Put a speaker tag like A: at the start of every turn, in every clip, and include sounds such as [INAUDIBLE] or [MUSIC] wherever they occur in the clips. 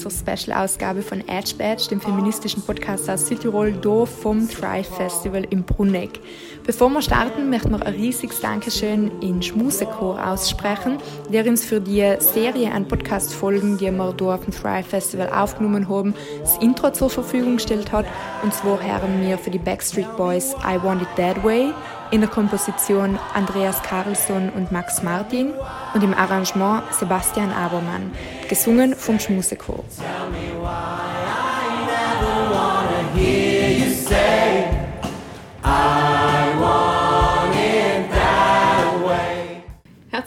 A: zur Special-Ausgabe von Edge Badge, dem feministischen Podcast aus Südtirol, hier vom Thrive Festival im Bruneck. Bevor wir starten, möchten wir ein riesiges Dankeschön in Schmusechor aussprechen, der uns für die Serie an Podcast-Folgen, die wir auf dem Thrive Festival aufgenommen haben, das Intro zur Verfügung gestellt hat. Und zwar haben wir für die Backstreet Boys I Want It That Way, in der Komposition Andreas Carlsson und Max Martin und im Arrangement Sebastian Abermann, gesungen vom Schmusechor.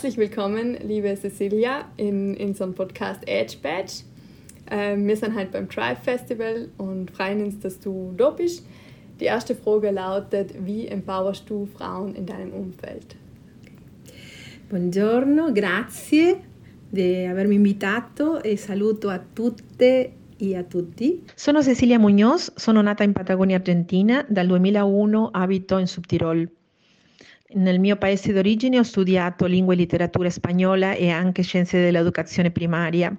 A: Herzlich willkommen, liebe Cecilia, in, in unserem Podcast Edge Badge. Ähm, wir sind heute beim Tribe Festival und freuen uns, dass du da bist. Die erste Frage lautet, wie empowerst du Frauen in deinem Umfeld?
B: Buongiorno, grazie di avermi invitato e saluto a tutte e a tutti.
C: Sono Cecilia Muñoz, sono nata in Patagonia Argentina, dal 2001 abito in Subtirol. Nel mio paese d'origine ho studiato lingua e letteratura spagnola e anche scienze dell'educazione primaria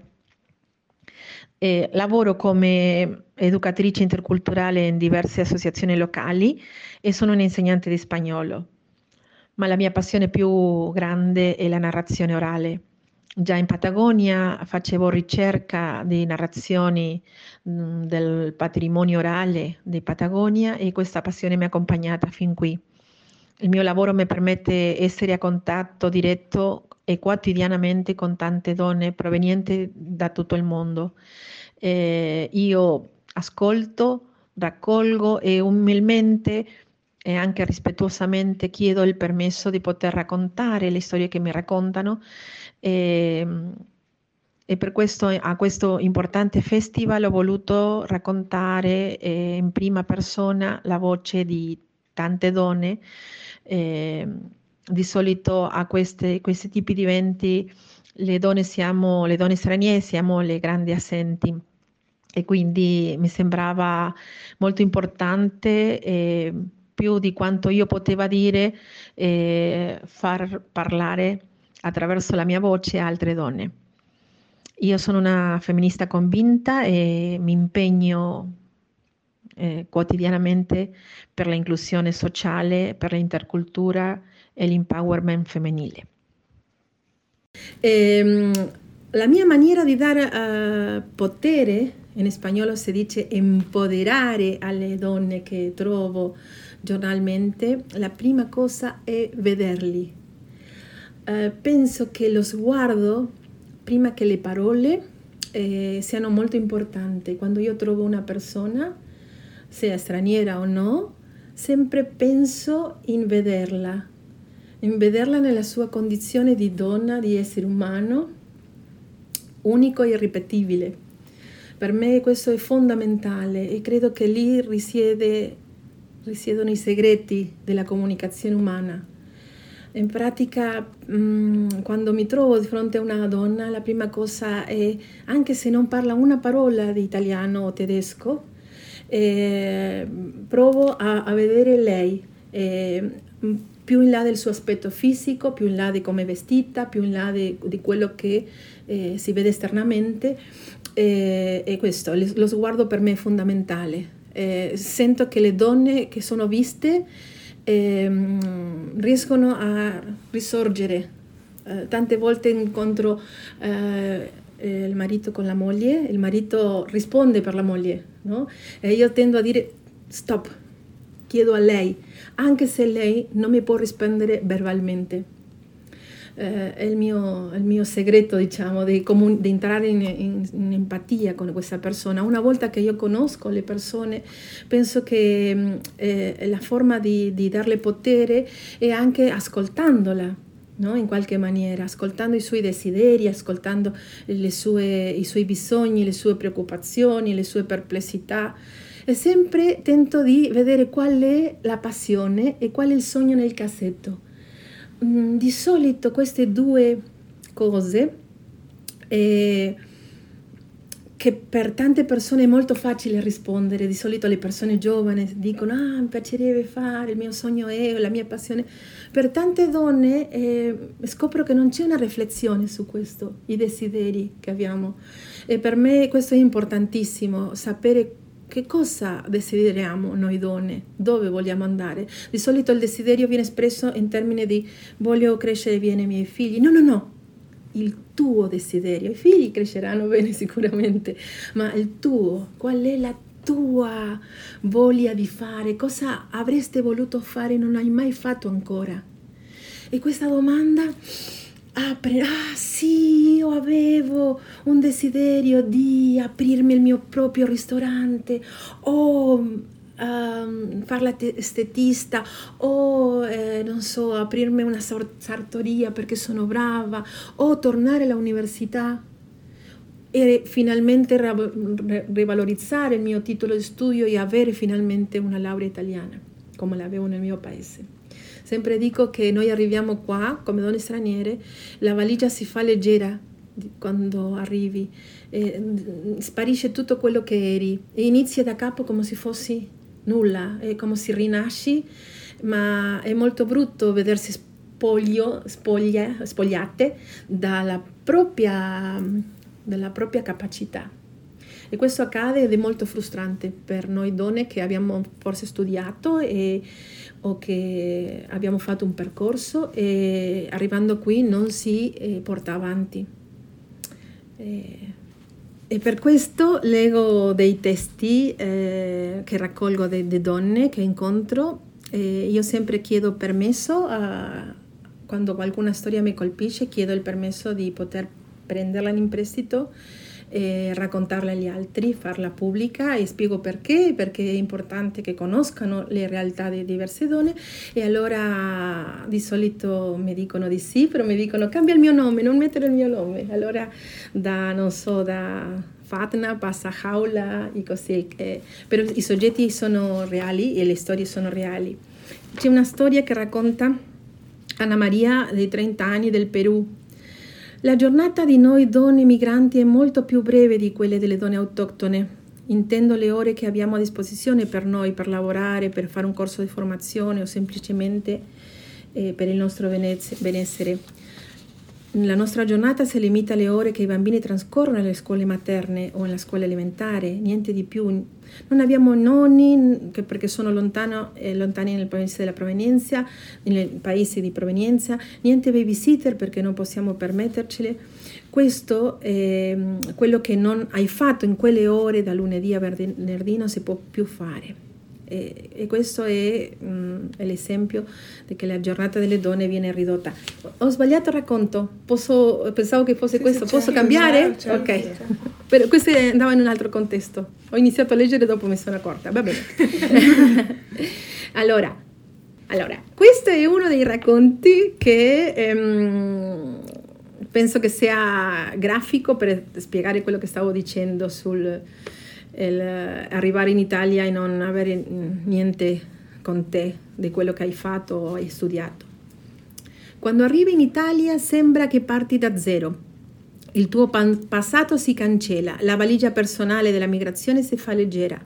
C: eh, lavoro come educatrice interculturale in diverse associazioni locali e sono un'insegnante di spagnolo, ma la mia passione più grande è la narrazione orale. Già in Patagonia facevo ricerca di narrazioni del patrimonio orale di Patagonia e questa passione mi ha accompagnata fin qui. Il mio lavoro mi permette di essere a contatto diretto e quotidianamente con tante donne provenienti da tutto il mondo. Eh, io ascolto, raccolgo e umilmente e anche rispettosamente chiedo il permesso di poter raccontare le storie che mi raccontano. E, e per questo a questo importante festival ho voluto raccontare eh, in prima persona la voce di tante donne. Eh, di solito a queste, questi tipi di eventi le donne, siamo, le donne straniere siamo le grandi assenti e quindi mi sembrava molto importante eh, più di quanto io poteva dire eh, far parlare attraverso la mia voce altre donne. Io sono una femminista convinta e mi impegno eh, quotidianamente per l'inclusione sociale, per l'intercultura e l'empowerment femminile.
B: Eh, la mia maniera di dare uh, potere, in spagnolo si dice empoderare alle donne che trovo giornalmente, la prima cosa è vederli. Uh, penso che lo sguardo, prima che le parole, eh, siano molto importanti. Quando io trovo una persona, sia straniera o no, sempre penso in vederla, in vederla nella sua condizione di donna, di essere umano, unico e irripetibile. Per me questo è fondamentale e credo che lì risiede, risiedono i segreti della comunicazione umana. In pratica, mm, quando mi trovo di fronte a una donna, la prima cosa è, anche se non parla una parola di italiano o tedesco, eh, provo a, a, vedere lei, eh, più in là del suo aspetto fisico, più in là di come è vestita, più in là di, di quello che eh, si vede esternamente. Eh, e questo, lo sguardo per me è fondamentale. Eh, sento che le donne che sono viste ehm, riescono a risorgere. Eh, tante volte incontro eh, il marito con la moglie, il marito risponde per la moglie, no? E io tendo a dire stop, chiedo a lei, anche se lei non mi può rispondere verbalmente. Eh, è il mio, il mio, segreto, diciamo, di, di entrare in, in, in, empatia con questa persona. Una volta che io conosco le persone, penso che mm, eh, la forma di, di darle potere è anche ascoltandola. No? in qualche maniera, ascoltando i suoi desideri, ascoltando sue, i suoi bisogni, le sue preoccupazioni, le sue perplessità e sempre tento di vedere qual è la passione e qual è il sogno nel cassetto. Mm, di solito queste due cose eh, che per tante persone è molto facile rispondere, di solito le persone giovani dicono ah mi piacerebbe fare, il mio sogno è, la mia passione. Per tante donne eh, scopro che non c'è una riflessione su questo, i desideri che abbiamo. E per me questo è importantissimo, sapere che cosa desideriamo noi donne, dove vogliamo andare. Di solito il desiderio viene espresso in termini di voglio crescere bene i miei figli. No, no, no, il tuo desiderio. I figli cresceranno bene [LAUGHS] sicuramente, ma il tuo, qual è la tua voglia di fare? Cosa avreste voluto fare e non hai mai fatto ancora? E questa domanda apre, ah sì, io avevo un desiderio di aprirmi il mio proprio ristorante o um, fare la estetista o eh, non so, aprirmi una sartoria perché sono brava o tornare all'università e finalmente rivalorizzare il mio titolo di studio e avere finalmente una laurea italiana come l'avevo nel mio paese. Sempre dico che noi arriviamo qua come donne straniere, la valigia si fa leggera quando arrivi, eh, sparisce tutto quello che eri e inizi da capo come se fossi nulla, è come se rinasci, ma è molto brutto vedersi spoglio, spoglia, spogliate dalla propria, dalla propria capacità. E questo accade ed è molto frustrante per noi donne che abbiamo forse studiato e, o che abbiamo fatto un percorso e arrivando qui non si eh, porta avanti. E, e per questo leggo dei testi eh, che raccolgo delle donne che incontro. Eh, io sempre chiedo permesso, a, quando qualcuna storia mi colpisce, chiedo il permesso di poter prenderla in prestito e raccontarla agli altri, farla pubblica e spiego perché, perché è importante che conoscano le realtà di diverse donne e allora di solito mi dicono di sì, però mi dicono cambia il mio nome, non mettere il mio nome. Allora da, non so, da Fatna passa Jaula e così, eh, però i soggetti sono reali e le storie sono reali. C'è una storia che racconta Anna Maria dei 30 anni del Perù la giornata di noi donne migranti è molto più breve di quelle delle donne autoctone. Intendo le ore che abbiamo a disposizione per noi, per lavorare, per fare un corso di formazione o semplicemente eh, per il nostro benessere. La nostra giornata si limita alle ore che i bambini trascorrono nelle scuole materne o nella scuola elementare, niente di più. Non abbiamo nonni perché sono lontano, eh, lontani nel paese della provenienza, nei paesi di provenienza, niente babysitter perché non possiamo permettercele. Questo è quello che non hai fatto in quelle ore da lunedì a venerdì non si può più fare. E, e questo è, è, l'esempio di che la giornata delle donne viene ridotta. Ho sbagliato il racconto? Posso, pensavo che fosse sì, questo. Sì, Posso cambiare? Certo, ok. Certo. Però questo andava in un altro contesto. Ho iniziato a leggere e dopo mi sono accorta. Va bene. [LAUGHS] allora, allora, questo è uno dei racconti che ehm, penso che sia grafico per spiegare quello che stavo dicendo sul arrivare in Italia e non avere niente con te di quello che hai fatto o hai studiato. Quando arrivi in Italia sembra che parti da zero. Il tuo passato si cancella, la valigia personale della migrazione si fa leggera.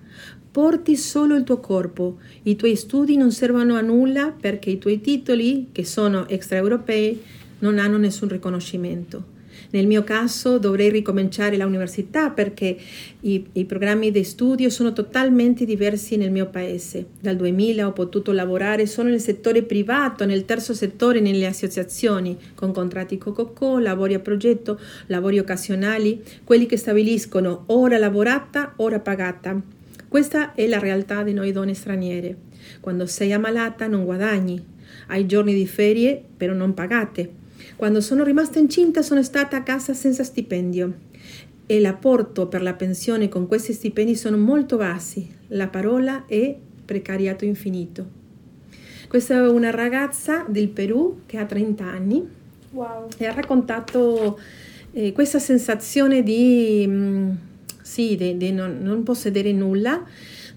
B: Porti solo il tuo corpo, i tuoi studi non servono a nulla perché i tuoi titoli, che sono extraeuropei, non hanno nessun riconoscimento. Nel mio caso dovrei ricominciare l'università perché i, i programmi di studio sono totalmente diversi nel mio paese. Dal 2000 ho potuto lavorare solo nel settore privato, nel terzo settore, nelle associazioni, con contratti cococò, lavori a progetto, lavori occasionali, quelli che stabiliscono ora lavorata, ora pagata. Questa è la realtà di noi donne straniere. Quando sei ammalata non guadagni, hai giorni di ferie però non pagate. Quando sono rimasta incinta sono stata a casa senza stipendio e l'apporto per la pensione con questi stipendi sono molto bassi. La parola è precariato infinito. Questa è una ragazza del Perù che ha 30 anni wow. e ha raccontato eh, questa sensazione di, mh, mm, sì, di, di non, non possedere nulla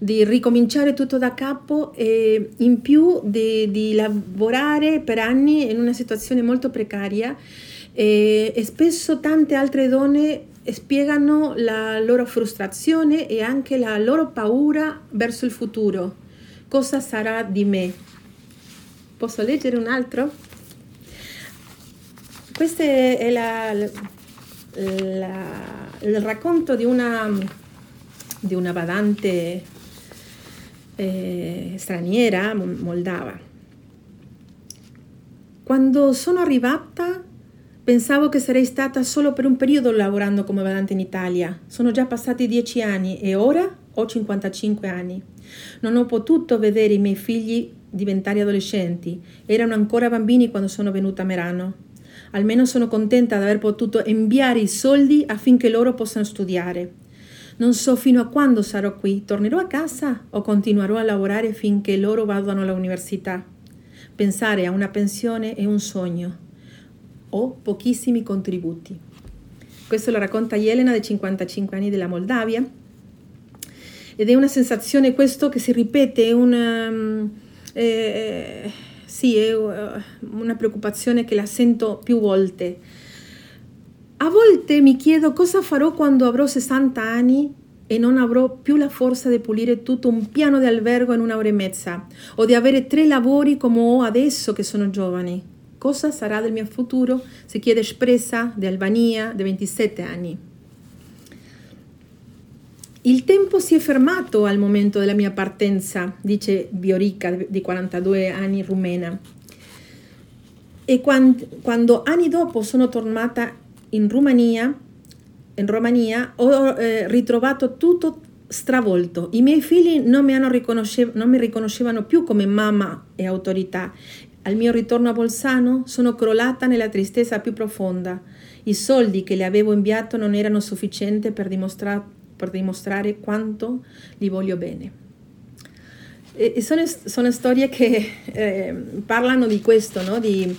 B: di ricominciare tutto da capo e in più di, di lavorare per anni in una situazione molto precaria e, e, spesso tante altre donne spiegano la loro frustrazione e anche la loro paura verso il futuro. Cosa sarà di me? Posso leggere un altro? Questo è la, la, il racconto di una, di una badante eh, straniera moldava. Quando sono arrivata Pensavo che sarei stata solo per un periodo lavorando come badante in Italia. Sono già passati dieci anni e ora ho 55 anni. Non ho potuto vedere i miei figli diventare adolescenti. Erano ancora bambini quando sono venuta a Merano. Almeno sono contenta di aver potuto inviare i soldi affinché loro possano studiare. Non so fino a quando sarò qui. Tornerò a casa o continuerò a lavorare finché loro vadano all'università. Pensare a una pensione è un sogno o pochissimi contributi. Questo lo racconta Elena dei 55 anni della Moldavia ed è una sensazione questo che si ripete, è una, mm, eh, sì, è uh, una preoccupazione che la sento più volte. A volte mi chiedo cosa farò quando avrò 60 anni e non avrò più la forza di pulire tutto un piano di albergo in un'ora e mezza o di avere tre lavori come ho adesso che sono giovani. Cosa sarà del mio futuro? Si chiede espressa di Albania, di 27 anni. Il tempo si è fermato al momento della mia partenza, dice Biorica, di 42 anni, rumena. E quando, quando anni dopo sono tornata in Romania, in Romania ho eh, ritrovato tutto stravolto. I miei figli non mi, non mi riconoscevano più come mamma e autorità al mio ritorno a Bolzano sono crollata nella tristezza più profonda. I soldi che le avevo inviato non erano sufficienti per, dimostra- per dimostrare quanto li voglio bene. E sono, sono, storie che eh, parlano di questo, no? di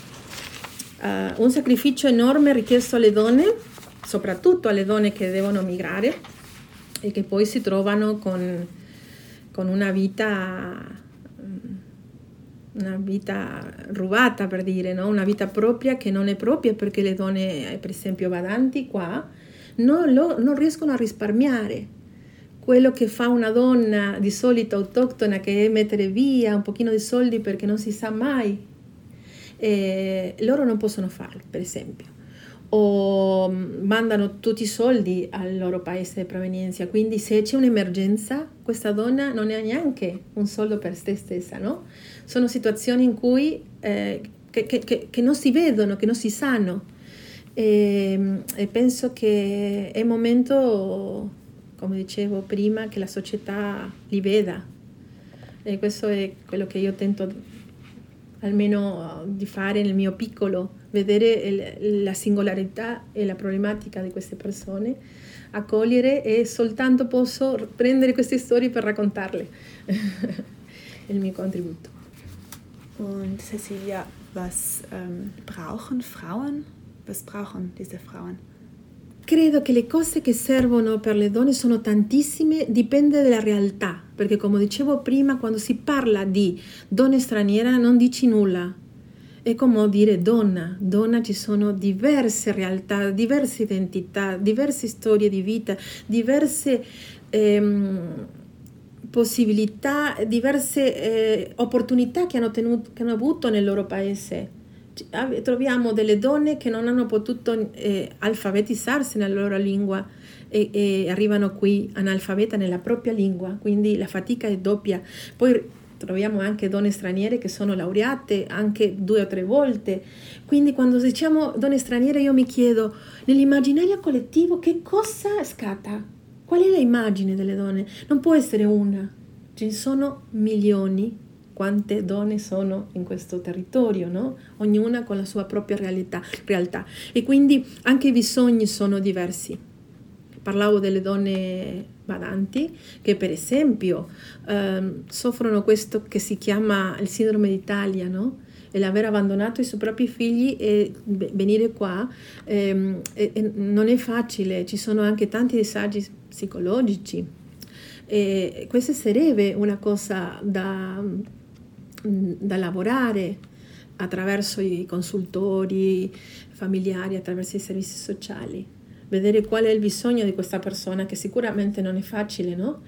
B: uh, un sacrificio enorme richiesto alle donne, soprattutto alle donne che devono migrare e che poi si trovano con, con una vita una vita rubata per dire, no? una vita propria che non è propria perché le donne, per esempio badanti qua, non, lo, non riescono a risparmiare. Quello che fa una donna di solito autoctona che è mettere via un pochino di soldi perché non si sa mai, eh, loro non possono farlo, per esempio o mandano tutti i soldi al loro paese di provenienza. Quindi se c'è un'emergenza, questa donna non ha neanche un soldo per se stessa, no? Sono situazioni in cui eh, che, che, che, non si vedono, che non si sanno. E, e penso che è il momento, come dicevo prima, che la società li veda. E questo è quello che io tento almeno di fare nel mio piccolo vedere la singolarità e la problematica di queste persone, accogliere e soltanto posso prendere queste storie per raccontarle. [LAUGHS] il mio contributo.
D: Und Cecilia, was ähm, brauchen Frauen? Was brauchen diese Frauen?
B: Credo che le cose che servono per le donne sono tantissime, dipende dalla realtà, perché come dicevo prima, quando si parla di donne straniere non dici nulla, è come dire donna, donna ci sono diverse realtà, diverse identità, diverse storie di vita, diverse ehm, possibilità, diverse eh, opportunità che hanno, tenuto, che hanno avuto nel loro paese. Troviamo delle donne che non hanno potuto eh, alfabetizzarsi nella loro lingua e, e arrivano qui analfabeta nella propria lingua, quindi la fatica è doppia. Poi troviamo anche donne straniere che sono laureate anche due o tre volte. Quindi quando diciamo donne straniere io mi chiedo, nell'immaginario collettivo che cosa scatta? Qual è l'immagine delle donne? Non può essere una, ci sono milioni quante donne sono in questo territorio, no? ognuna con la sua propria realtà, realtà. E quindi anche i bisogni sono diversi. Parlavo delle donne badanti che per esempio ehm, soffrono questo che si chiama il sindrome d'Italia, no? e l'aver abbandonato i suoi propri figli e venire qua ehm, e, e non è facile, ci sono anche tanti disagi psicologici. E questa sarebbe una cosa da, da lavorare attraverso i consultori familiari, attraverso i servizi sociali vedere qual è il bisogno di questa persona, che sicuramente non è facile, no?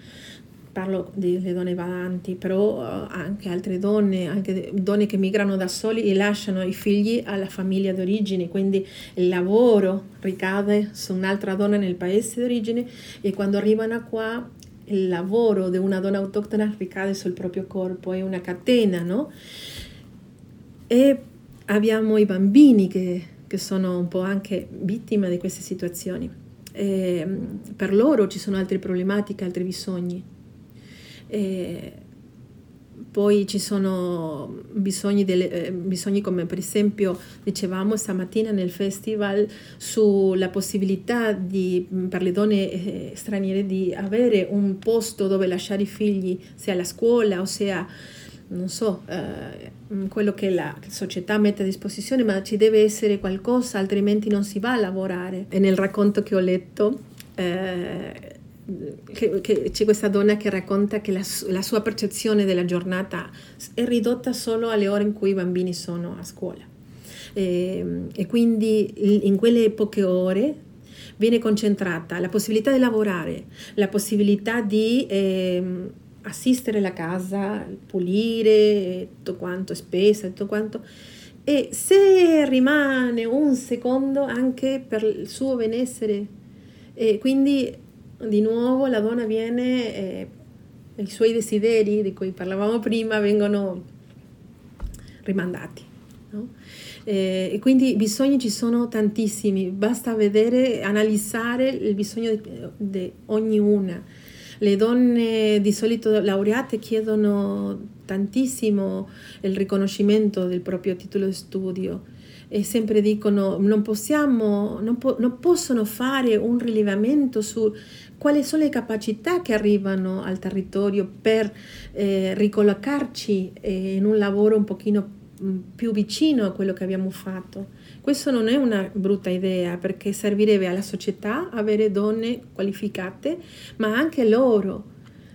B: Parlo delle donne badanti, però uh, anche altre donne, anche donne che migrano da soli e lasciano i figli alla famiglia d'origine, quindi il lavoro ricade su un'altra donna nel paese d'origine e quando arrivano qua il lavoro di una donna autoctona ricade sul proprio corpo, è una catena, no? E abbiamo i bambini che, che sono un po' anche vittime di queste situazioni. E per loro ci sono altre problematiche, altri bisogni. E poi ci sono bisogni, delle, eh, bisogni, come per esempio dicevamo stamattina nel festival sulla possibilità di, per le donne eh, straniere di avere un posto dove lasciare i figli sia alla scuola o sia non so, eh, quello che la società mette a disposizione, ma ci deve essere qualcosa, altrimenti non si va a lavorare. E nel racconto che ho letto eh, che, che c'è questa donna che racconta che la, la, sua percezione della giornata è ridotta solo alle ore in cui i bambini sono a scuola. E, e quindi in quelle poche ore viene concentrata la possibilità di lavorare, la possibilità di eh, assistere la casa, pulire, tutto quanto, spesa, tutto quanto. E se rimane un secondo anche per il suo benessere, e quindi di nuovo la donna viene, eh, i suoi desideri di cui parlavamo prima vengono rimandati. No? Eh, e quindi i bisogni ci sono tantissimi, basta vedere, analizzare il bisogno di ognuna. Le donne di solito laureate chiedono tantissimo il riconoscimento del proprio titolo di studio e sempre dicono non possiamo, non, po- non possono fare un rilevamento su quali sono le capacità che arrivano al territorio per eh, ricollocarci eh, in un lavoro un pochino mm, più vicino a quello che abbiamo fatto. Questo non è una brutta idea perché servirebbe alla società avere donne qualificate, ma anche loro,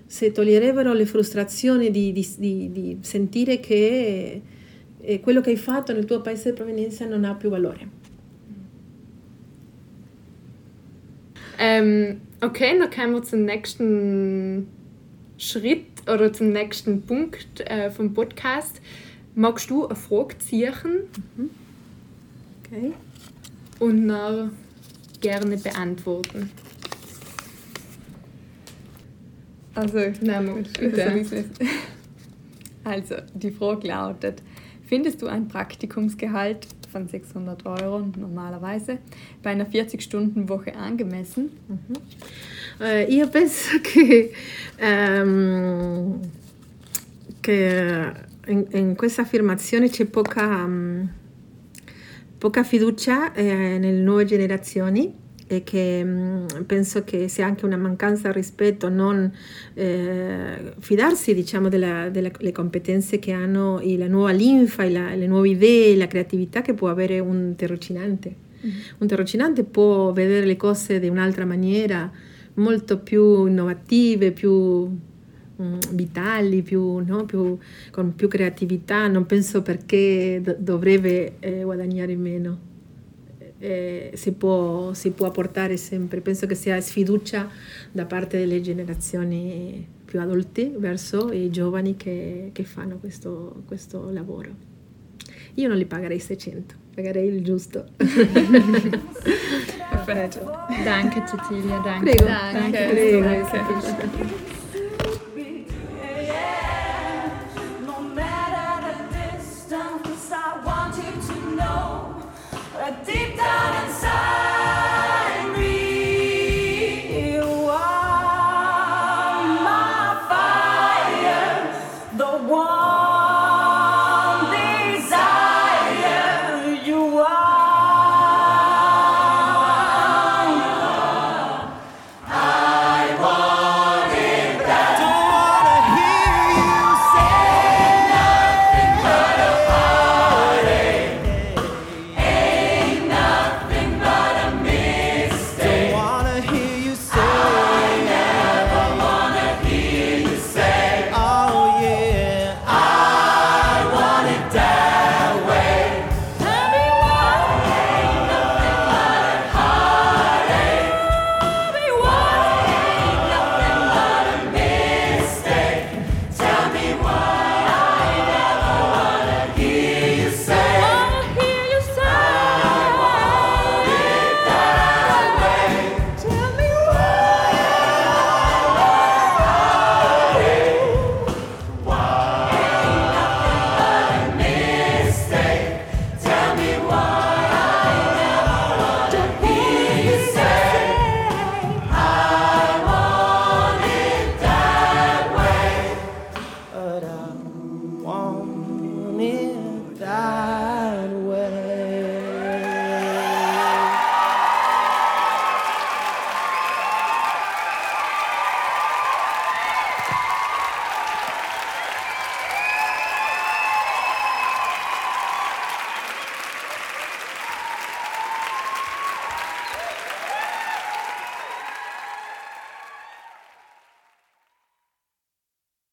B: se toglierebbero le frustrazioni di, di, di, di sentire che eh, quello che hai fatto nel tuo paese di provenienza non ha più valore.
A: Ähm, okay, dann kommen wir zum nächsten Schritt oder zum nächsten Punkt äh, vom Podcast. Magst du eine Frage ziehen? Mhm.
B: Okay.
A: Und dann gerne beantworten.
E: Also, Nein, [LAUGHS] also, die Frage lautet, findest du ein Praktikumsgehalt von 600 Euro normalerweise bei einer 40-Stunden-Woche angemessen?
B: Mhm. Uh, io penso che, um, che in, in, questa affermazione c'è poca, um, poca fiducia eh, nelle nuove generazioni e che mh, penso che sia anche una mancanza di rispetto non eh, fidarsi diciamo delle, competenze che hanno la nuova linfa, la, le nuove idee, la creatività che può avere un tirocinante. Mm-hmm. Un tirocinante può vedere le cose di un'altra maniera, molto più innovative, più mm, vitali, più, no? più, con più creatività, non penso perché do- dovrebbe eh, guadagnare meno eh, si, può, si può portare sempre. Penso che sia sfiducia da parte delle generazioni più adulte verso i giovani che, che fanno questo, questo lavoro. Io non li pagherei 600, pagherei il giusto. [LAUGHS] [LAUGHS]
A: Perfetto. Danke Cecilia, danke.
B: Prego.
A: Danke.
B: Prego.